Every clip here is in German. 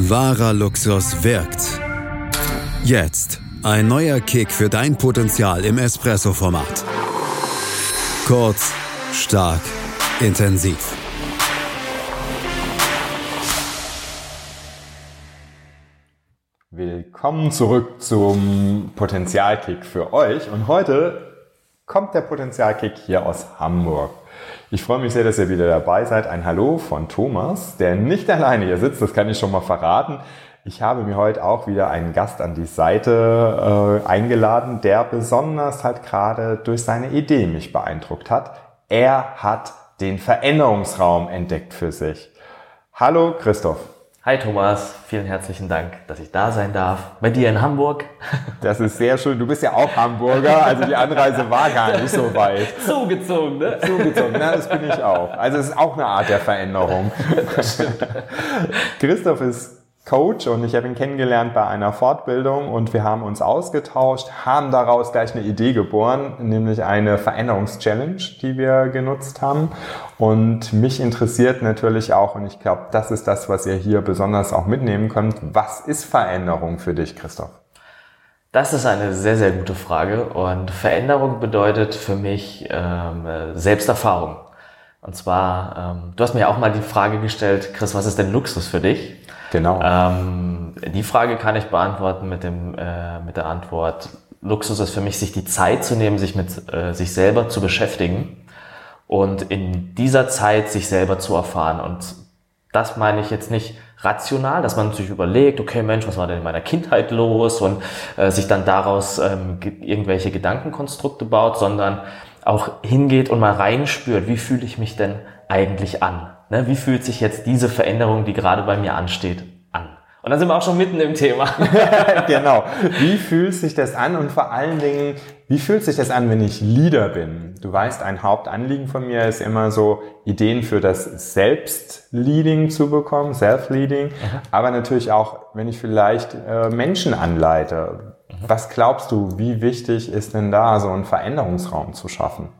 Wahrer Luxus wirkt. Jetzt ein neuer Kick für dein Potenzial im Espresso-Format. Kurz, stark, intensiv. Willkommen zurück zum Potenzialkick für euch. Und heute kommt der Potenzialkick hier aus Hamburg. Ich freue mich sehr, dass ihr wieder dabei seid. Ein Hallo von Thomas, der nicht alleine hier sitzt, das kann ich schon mal verraten. Ich habe mir heute auch wieder einen Gast an die Seite äh, eingeladen, der besonders halt gerade durch seine Idee mich beeindruckt hat. Er hat den Veränderungsraum entdeckt für sich. Hallo Christoph. Hi Thomas, vielen herzlichen Dank, dass ich da sein darf. Bei dir in Hamburg. Das ist sehr schön. Du bist ja auch Hamburger, also die Anreise war gar nicht so weit. Zugezogen, ne? Zugezogen, na, das bin ich auch. Also es ist auch eine Art der Veränderung. Christoph ist Coach und ich habe ihn kennengelernt bei einer Fortbildung und wir haben uns ausgetauscht, haben daraus gleich eine Idee geboren, nämlich eine Veränderungschallenge, die wir genutzt haben. Und mich interessiert natürlich auch, und ich glaube, das ist das, was ihr hier besonders auch mitnehmen könnt, was ist Veränderung für dich, Christoph? Das ist eine sehr, sehr gute Frage und Veränderung bedeutet für mich ähm, Selbsterfahrung. Und zwar, ähm, du hast mir ja auch mal die Frage gestellt, Chris, was ist denn Luxus für dich? Genau. Ähm, die Frage kann ich beantworten mit, dem, äh, mit der Antwort, Luxus ist für mich, sich die Zeit zu nehmen, sich mit äh, sich selber zu beschäftigen und in dieser Zeit sich selber zu erfahren. Und das meine ich jetzt nicht rational, dass man sich überlegt, okay Mensch, was war denn in meiner Kindheit los und äh, sich dann daraus ähm, irgendwelche Gedankenkonstrukte baut, sondern auch hingeht und mal reinspürt, wie fühle ich mich denn eigentlich an? Ne, wie fühlt sich jetzt diese Veränderung, die gerade bei mir ansteht, an? Und dann sind wir auch schon mitten im Thema. genau. Wie fühlt sich das an? Und vor allen Dingen, wie fühlt sich das an, wenn ich Leader bin? Du weißt, ein Hauptanliegen von mir ist immer so, Ideen für das Selbstleading zu bekommen, Self-Leading. Mhm. Aber natürlich auch, wenn ich vielleicht äh, Menschen anleite. Mhm. Was glaubst du, wie wichtig ist denn da, so einen Veränderungsraum zu schaffen?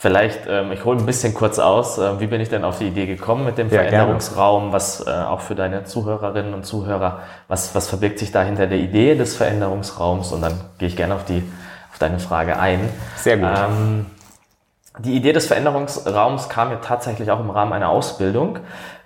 Vielleicht, ähm, ich hole ein bisschen kurz aus, äh, wie bin ich denn auf die Idee gekommen mit dem ja, Veränderungsraum, gerne. was äh, auch für deine Zuhörerinnen und Zuhörer, was, was verbirgt sich da hinter der Idee des Veränderungsraums und dann gehe ich gerne auf, die, auf deine Frage ein. Sehr gut. Ähm, die Idee des Veränderungsraums kam ja tatsächlich auch im Rahmen einer Ausbildung,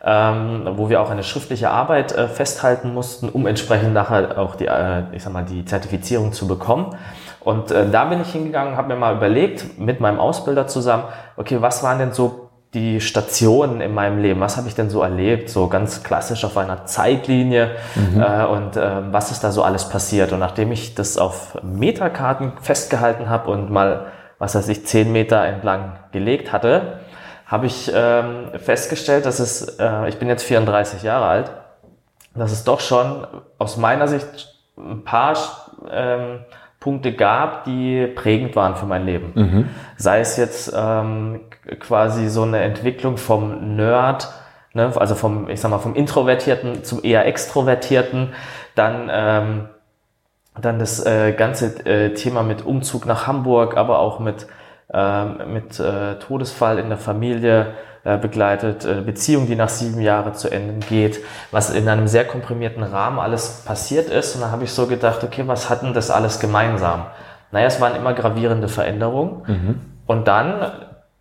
ähm, wo wir auch eine schriftliche Arbeit äh, festhalten mussten, um entsprechend nachher auch die, äh, ich sag mal, die Zertifizierung zu bekommen. Und äh, da bin ich hingegangen, habe mir mal überlegt, mit meinem Ausbilder zusammen, okay, was waren denn so die Stationen in meinem Leben? Was habe ich denn so erlebt? So ganz klassisch auf einer Zeitlinie mhm. äh, und äh, was ist da so alles passiert? Und nachdem ich das auf Meterkarten festgehalten habe und mal, was weiß ich, zehn Meter entlang gelegt hatte, habe ich ähm, festgestellt, dass es, äh, ich bin jetzt 34 Jahre alt, dass es doch schon aus meiner Sicht ein paar ähm, Punkte gab, die prägend waren für mein Leben. Mhm. Sei es jetzt ähm, quasi so eine Entwicklung vom Nerd, ne, also vom, ich sag mal, vom Introvertierten zum eher Extrovertierten, dann ähm, dann das äh, ganze äh, Thema mit Umzug nach Hamburg, aber auch mit mit äh, Todesfall in der Familie, äh, begleitet, äh, Beziehung, die nach sieben Jahren zu Ende geht, was in einem sehr komprimierten Rahmen alles passiert ist. Und da habe ich so gedacht, okay, was hat denn das alles gemeinsam? Naja, es waren immer gravierende Veränderungen. Mhm. Und dann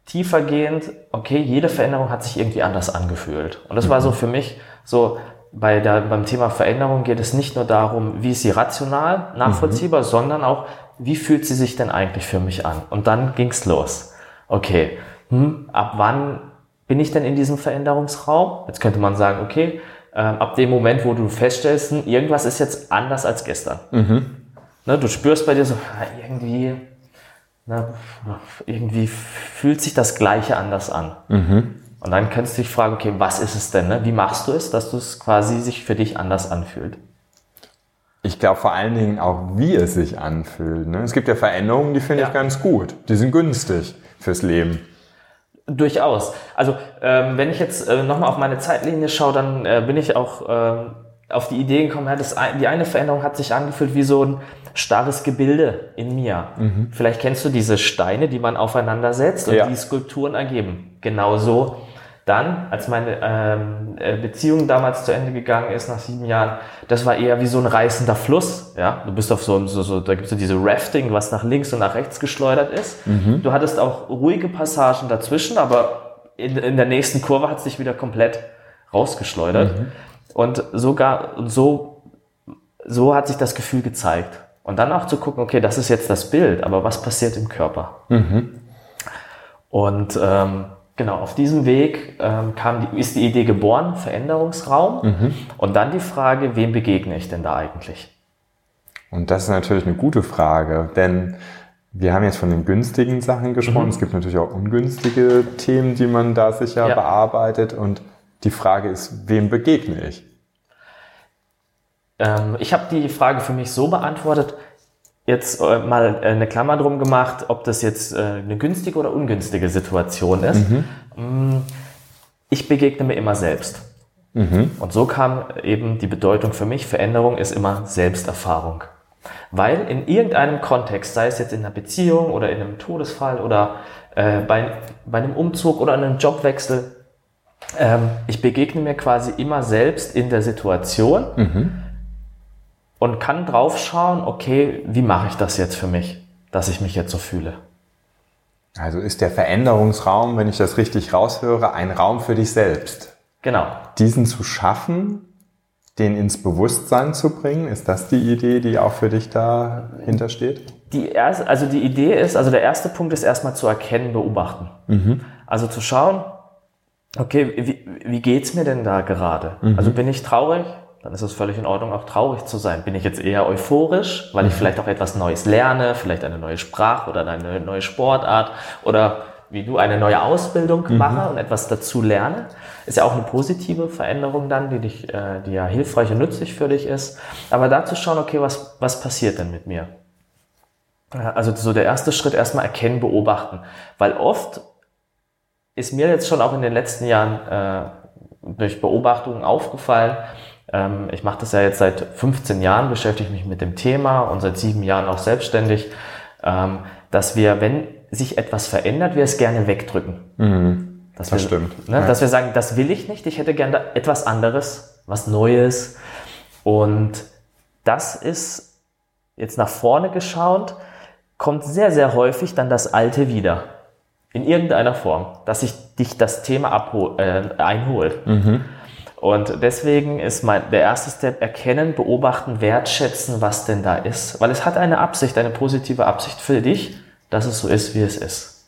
tiefergehend, okay, jede Veränderung hat sich irgendwie anders angefühlt. Und das mhm. war so für mich so, bei der, beim Thema Veränderung geht es nicht nur darum, wie ist sie rational nachvollziehbar, mhm. sondern auch, wie fühlt sie sich denn eigentlich für mich an? Und dann ging's los. Okay, hm, ab wann bin ich denn in diesem Veränderungsraum? Jetzt könnte man sagen, okay, äh, ab dem Moment, wo du feststellst, hm, irgendwas ist jetzt anders als gestern. Mhm. Ne, du spürst bei dir so, irgendwie, na, irgendwie fühlt sich das Gleiche anders an. Mhm. Und dann kannst du dich fragen, okay, was ist es denn? Ne? Wie machst du es, dass du es quasi sich für dich anders anfühlt? Ich glaube vor allen Dingen auch, wie es sich anfühlt. Ne? Es gibt ja Veränderungen, die finde ja. ich ganz gut. Die sind günstig fürs Leben. Durchaus. Also ähm, wenn ich jetzt äh, nochmal auf meine Zeitlinie schaue, dann äh, bin ich auch äh, auf die Idee gekommen, ja, das, die eine Veränderung hat sich angefühlt wie so ein starres Gebilde in mir. Mhm. Vielleicht kennst du diese Steine, die man aufeinander setzt und ja. die Skulpturen ergeben. Genauso dann, als meine ähm, äh, Beziehung damals zu Ende gegangen ist, nach sieben Jahren, das war eher wie so ein reißender Fluss. Ja, du bist auf so, so, so da gibt es so diese Rafting, was nach links und nach rechts geschleudert ist. Mhm. Du hattest auch ruhige Passagen dazwischen, aber in, in der nächsten Kurve hat es dich wieder komplett rausgeschleudert. Mhm. Und sogar so, so hat sich das Gefühl gezeigt. Und dann auch zu gucken, okay, das ist jetzt das Bild, aber was passiert im Körper? Mhm. Und ähm, genau, auf diesem Weg ähm, kam die, ist die Idee geboren, Veränderungsraum. Mhm. Und dann die Frage, wem begegne ich denn da eigentlich? Und das ist natürlich eine gute Frage, denn wir haben jetzt von den günstigen Sachen gesprochen. Mhm. Es gibt natürlich auch ungünstige Themen, die man da sicher ja. bearbeitet. Und die Frage ist, wem begegne ich? Ähm, ich habe die Frage für mich so beantwortet, jetzt äh, mal äh, eine Klammer drum gemacht, ob das jetzt äh, eine günstige oder ungünstige Situation ist. Mhm. Mm, ich begegne mir immer selbst. Mhm. Und so kam eben die Bedeutung für mich, Veränderung ist immer Selbsterfahrung. Weil in irgendeinem Kontext, sei es jetzt in einer Beziehung oder in einem Todesfall oder äh, bei, bei einem Umzug oder einem Jobwechsel, ähm, ich begegne mir quasi immer selbst in der Situation. Mhm und kann draufschauen, okay, wie mache ich das jetzt für mich, dass ich mich jetzt so fühle. Also ist der Veränderungsraum, wenn ich das richtig raushöre, ein Raum für dich selbst. Genau. Diesen zu schaffen, den ins Bewusstsein zu bringen, ist das die Idee, die auch für dich dahinter steht? Die erste, also die Idee ist, also der erste Punkt ist erstmal zu erkennen, beobachten. Mhm. Also zu schauen, okay, wie, wie geht's mir denn da gerade? Mhm. Also bin ich traurig? Dann ist es völlig in Ordnung, auch traurig zu sein. Bin ich jetzt eher euphorisch, weil ich mhm. vielleicht auch etwas Neues lerne, vielleicht eine neue Sprache oder eine neue Sportart oder wie du eine neue Ausbildung mhm. mache und etwas dazu lerne, ist ja auch eine positive Veränderung dann, die dich, äh, die ja hilfreich und nützlich für dich ist. Aber dazu schauen, okay, was, was passiert denn mit mir? Also so der erste Schritt erstmal erkennen, beobachten, weil oft ist mir jetzt schon auch in den letzten Jahren äh, durch Beobachtungen aufgefallen, ich mache das ja jetzt seit 15 Jahren, beschäftige mich mit dem Thema und seit sieben Jahren auch selbstständig, ähm, dass wir, wenn sich etwas verändert, wir es gerne wegdrücken. Mhm. Dass das wir, stimmt. Ne, ja. Dass wir sagen, das will ich nicht, ich hätte gerne etwas anderes, was Neues. Und das ist jetzt nach vorne geschaut, kommt sehr, sehr häufig dann das Alte wieder. In irgendeiner Form, dass sich dich das Thema abhol, äh, einholt. Mhm. Und deswegen ist mein, der erste Step erkennen, beobachten, wertschätzen, was denn da ist. Weil es hat eine Absicht, eine positive Absicht für dich, dass es so ist, wie es ist.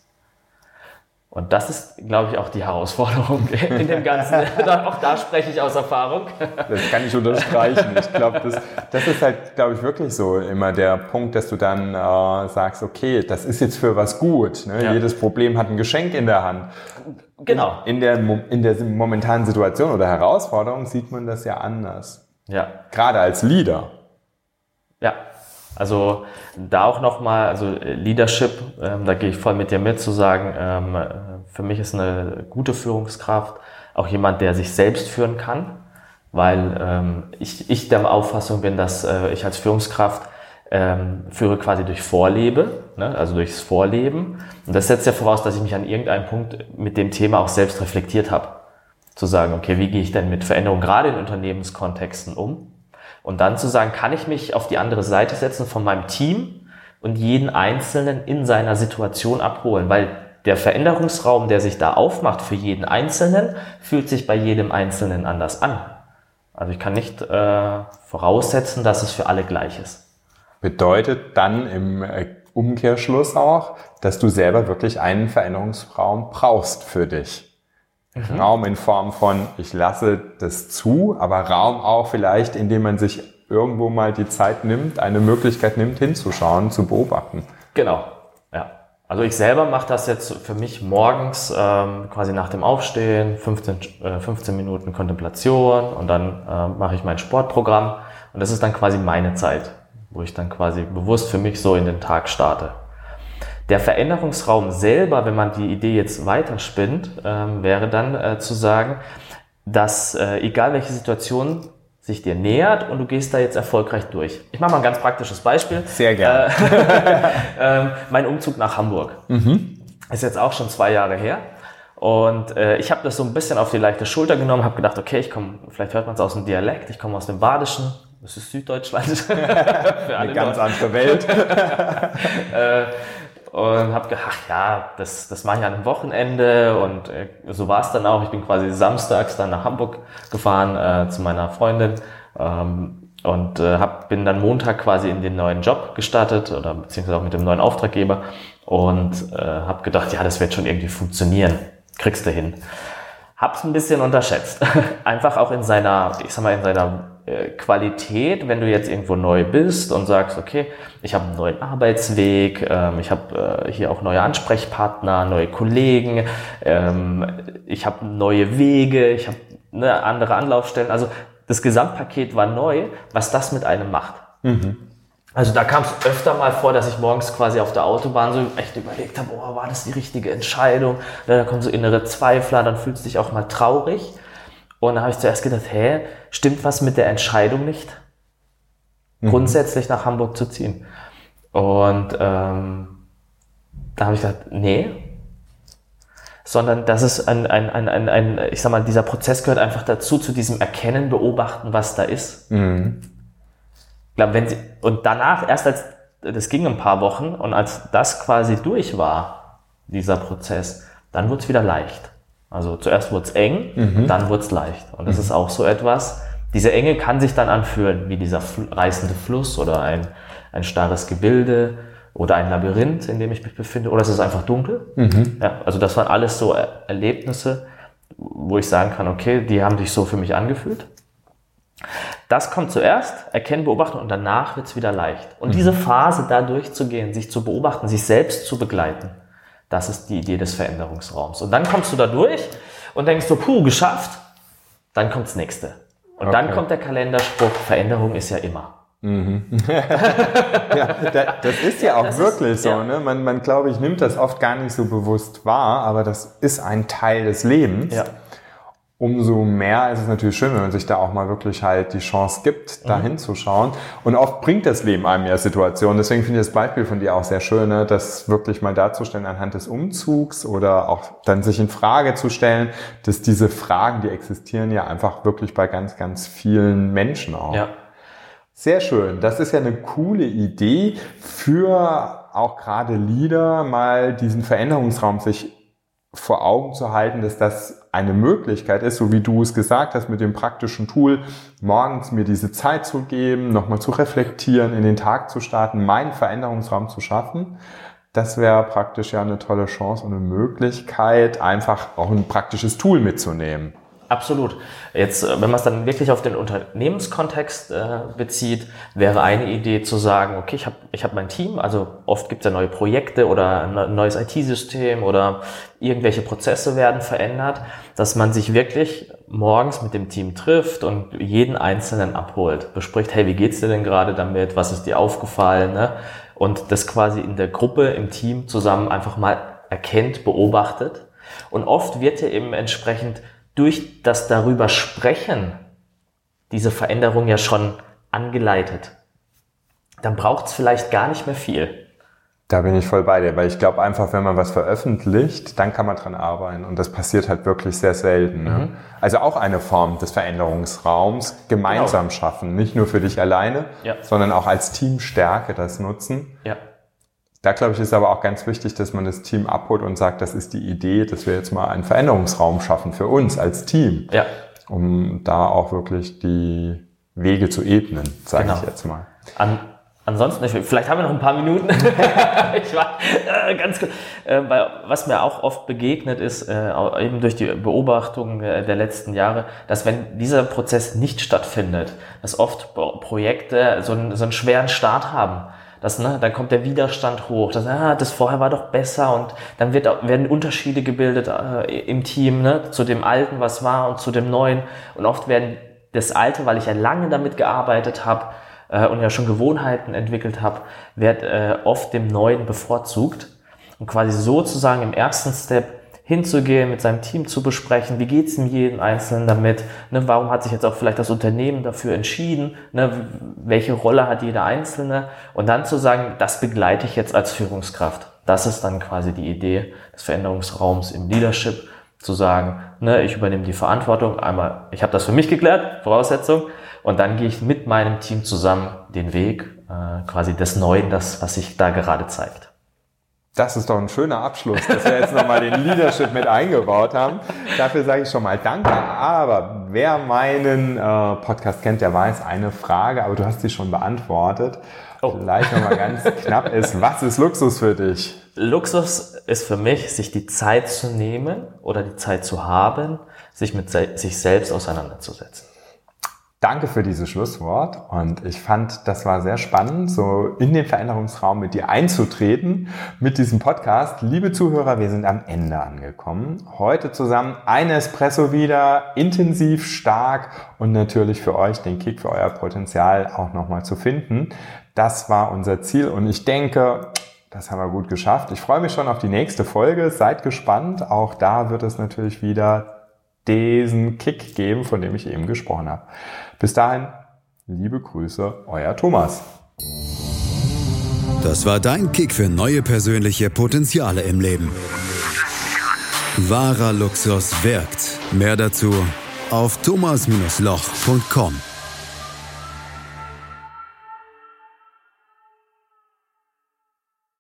Und das ist, glaube ich, auch die Herausforderung in dem Ganzen. auch da spreche ich aus Erfahrung. Das kann ich unterstreichen. Ich glaube, das, das ist halt, glaube ich, wirklich so immer der Punkt, dass du dann äh, sagst, okay, das ist jetzt für was gut. Ne? Ja. Jedes Problem hat ein Geschenk in der Hand. Genau. In der, in der momentanen Situation oder Herausforderung sieht man das ja anders. Ja. Gerade als Leader. Ja. Also da auch nochmal, also Leadership, ähm, da gehe ich voll mit dir mit, zu sagen, ähm, für mich ist eine gute Führungskraft auch jemand, der sich selbst führen kann, weil ähm, ich, ich der Auffassung bin, dass äh, ich als Führungskraft ähm, führe quasi durch Vorlebe, ne? also durchs Vorleben. Und das setzt ja voraus, dass ich mich an irgendeinem Punkt mit dem Thema auch selbst reflektiert habe. Zu sagen, okay, wie gehe ich denn mit Veränderungen gerade in Unternehmenskontexten um? Und dann zu sagen, kann ich mich auf die andere Seite setzen von meinem Team und jeden Einzelnen in seiner Situation abholen, weil der Veränderungsraum, der sich da aufmacht für jeden Einzelnen, fühlt sich bei jedem Einzelnen anders an. Also ich kann nicht äh, voraussetzen, dass es für alle gleich ist. Bedeutet dann im äh, Umkehrschluss auch, dass du selber wirklich einen Veränderungsraum brauchst für dich. Mhm. Raum in Form von, ich lasse das zu, aber Raum auch vielleicht, indem man sich irgendwo mal die Zeit nimmt, eine Möglichkeit nimmt, hinzuschauen, zu beobachten. Genau, ja. Also ich selber mache das jetzt für mich morgens ähm, quasi nach dem Aufstehen, 15, äh, 15 Minuten Kontemplation und dann äh, mache ich mein Sportprogramm und das ist dann quasi meine Zeit wo ich dann quasi bewusst für mich so in den Tag starte. Der Veränderungsraum selber, wenn man die Idee jetzt weiterspinnt, ähm, wäre dann äh, zu sagen, dass äh, egal welche Situation sich dir nähert und du gehst da jetzt erfolgreich durch. Ich mache mal ein ganz praktisches Beispiel. Sehr gerne. Äh, mein Umzug nach Hamburg mhm. ist jetzt auch schon zwei Jahre her. Und äh, ich habe das so ein bisschen auf die leichte Schulter genommen, habe gedacht, okay, ich komme, vielleicht hört man es aus dem Dialekt, ich komme aus dem Badischen, das ist Süddeutschland. Für Eine ganz andere Welt. äh, und habe gedacht, ach ja, das, das mache ich an einem Wochenende und äh, so war es dann auch. Ich bin quasi samstags dann nach Hamburg gefahren äh, zu meiner Freundin ähm, und äh, hab, bin dann Montag quasi in den neuen Job gestartet oder beziehungsweise auch mit dem neuen Auftraggeber und äh, habe gedacht, ja, das wird schon irgendwie funktionieren, kriegst du hin. Hab's ein bisschen unterschätzt, einfach auch in seiner, ich sag mal, in seiner Qualität, wenn du jetzt irgendwo neu bist und sagst, okay, ich habe einen neuen Arbeitsweg, ähm, ich habe äh, hier auch neue Ansprechpartner, neue Kollegen, ähm, ich habe neue Wege, ich habe ne, andere Anlaufstellen. Also das Gesamtpaket war neu, was das mit einem macht. Mhm. Also da kam es öfter mal vor, dass ich morgens quasi auf der Autobahn so echt überlegt habe, oh, war das die richtige Entscheidung? Da kommen so innere Zweifler, dann fühlst du dich auch mal traurig. Und da habe ich zuerst gedacht, hä, stimmt was mit der Entscheidung nicht, mhm. grundsätzlich nach Hamburg zu ziehen? Und ähm, da habe ich gedacht, nee, sondern das ist ein, ein, ein, ein, ein, ich sag mal, dieser Prozess gehört einfach dazu, zu diesem Erkennen, Beobachten, was da ist. Mhm. Ich glaube, wenn sie, und danach, erst als, das ging ein paar Wochen, und als das quasi durch war, dieser Prozess, dann wurde es wieder leicht. Also zuerst wurde es eng, mhm. dann wurde es leicht. Und das mhm. ist auch so etwas, diese Enge kann sich dann anfühlen wie dieser reißende Fluss oder ein, ein starres Gebilde oder ein Labyrinth, in dem ich mich befinde, oder es ist einfach dunkel. Mhm. Ja, also das waren alles so er Erlebnisse, wo ich sagen kann, okay, die haben sich so für mich angefühlt. Das kommt zuerst, erkennen, beobachten und danach wird es wieder leicht. Und mhm. diese Phase da durchzugehen, sich zu beobachten, sich selbst zu begleiten, das ist die Idee des Veränderungsraums. Und dann kommst du da durch und denkst so, puh, geschafft. Dann kommt das nächste. Und okay. dann kommt der Kalenderspruch, Veränderung ist ja immer. Mhm. ja, das ist ja auch das wirklich ist, so. Ja. Ne? Man, man glaube ich, nimmt das oft gar nicht so bewusst wahr, aber das ist ein Teil des Lebens. Ja umso mehr ist es natürlich schön, wenn man sich da auch mal wirklich halt die Chance gibt, da mhm. hinzuschauen. Und oft bringt das Leben einem ja Situationen. Deswegen finde ich das Beispiel von dir auch sehr schön, ne? das wirklich mal darzustellen anhand des Umzugs oder auch dann sich in Frage zu stellen, dass diese Fragen, die existieren ja einfach wirklich bei ganz, ganz vielen Menschen auch. Ja. Sehr schön. Das ist ja eine coole Idee für auch gerade Leader, mal diesen Veränderungsraum sich vor Augen zu halten, dass das eine Möglichkeit ist, so wie du es gesagt hast, mit dem praktischen Tool, morgens mir diese Zeit zu geben, nochmal zu reflektieren, in den Tag zu starten, meinen Veränderungsraum zu schaffen. Das wäre praktisch ja eine tolle Chance und eine Möglichkeit, einfach auch ein praktisches Tool mitzunehmen. Absolut. Jetzt, äh, wenn man es dann wirklich auf den Unternehmenskontext äh, bezieht, wäre eine Idee zu sagen, okay, ich habe ich hab mein Team, also oft gibt es ja neue Projekte oder ein neues IT-System oder irgendwelche Prozesse werden verändert, dass man sich wirklich morgens mit dem Team trifft und jeden Einzelnen abholt, bespricht, hey, wie geht's dir denn gerade damit, was ist dir aufgefallen, ne? und das quasi in der Gruppe, im Team zusammen einfach mal erkennt, beobachtet. Und oft wird ja eben entsprechend durch das darüber sprechen diese Veränderung ja schon angeleitet. Dann braucht es vielleicht gar nicht mehr viel. Da bin ich voll bei dir, weil ich glaube einfach, wenn man was veröffentlicht, dann kann man dran arbeiten und das passiert halt wirklich sehr selten. Ne? Mhm. Also auch eine Form des Veränderungsraums gemeinsam genau. schaffen, nicht nur für dich alleine, ja. sondern auch als Teamstärke das nutzen. Ja. Da glaube ich, ist aber auch ganz wichtig, dass man das Team abholt und sagt, das ist die Idee, dass wir jetzt mal einen Veränderungsraum schaffen für uns als Team. Ja. Um da auch wirklich die Wege zu ebnen, sage genau. ich jetzt mal. An, ansonsten, vielleicht haben wir noch ein paar Minuten. ich war äh, ganz kurz. Äh, was mir auch oft begegnet ist, äh, eben durch die Beobachtung der, der letzten Jahre, dass wenn dieser Prozess nicht stattfindet, dass oft Projekte so einen, so einen schweren Start haben das, ne, dann kommt der Widerstand hoch. Das, ah, das vorher war doch besser und dann wird, werden Unterschiede gebildet äh, im Team ne, zu dem Alten, was war und zu dem Neuen. Und oft werden das Alte, weil ich ja lange damit gearbeitet habe äh, und ja schon Gewohnheiten entwickelt habe, wird äh, oft dem Neuen bevorzugt. Und quasi sozusagen im ersten Step hinzugehen, mit seinem Team zu besprechen, wie geht's ihm jeden Einzelnen damit, ne, warum hat sich jetzt auch vielleicht das Unternehmen dafür entschieden, ne, welche Rolle hat jeder Einzelne und dann zu sagen, das begleite ich jetzt als Führungskraft. Das ist dann quasi die Idee des Veränderungsraums im Leadership, Zu sagen, ne, ich übernehme die Verantwortung, einmal, ich habe das für mich geklärt, Voraussetzung, und dann gehe ich mit meinem Team zusammen den Weg, äh, quasi des Neuen, das, was sich da gerade zeigt. Das ist doch ein schöner Abschluss, dass wir jetzt nochmal den Leadership mit eingebaut haben. Dafür sage ich schon mal Danke. Aber wer meinen äh, Podcast kennt, der weiß eine Frage, aber du hast sie schon beantwortet. Oh. Vielleicht nochmal ganz knapp ist, was ist Luxus für dich? Luxus ist für mich, sich die Zeit zu nehmen oder die Zeit zu haben, sich mit se sich selbst auseinanderzusetzen. Danke für dieses Schlusswort und ich fand, das war sehr spannend, so in den Veränderungsraum mit dir einzutreten mit diesem Podcast. Liebe Zuhörer, wir sind am Ende angekommen. Heute zusammen ein Espresso wieder, intensiv, stark und natürlich für euch den Kick für euer Potenzial auch nochmal zu finden. Das war unser Ziel und ich denke, das haben wir gut geschafft. Ich freue mich schon auf die nächste Folge. Seid gespannt. Auch da wird es natürlich wieder diesen Kick geben, von dem ich eben gesprochen habe. Bis dahin, liebe Grüße, euer Thomas. Das war dein Kick für neue persönliche Potenziale im Leben. Wahrer Luxus wirkt. Mehr dazu auf thomas-loch.com.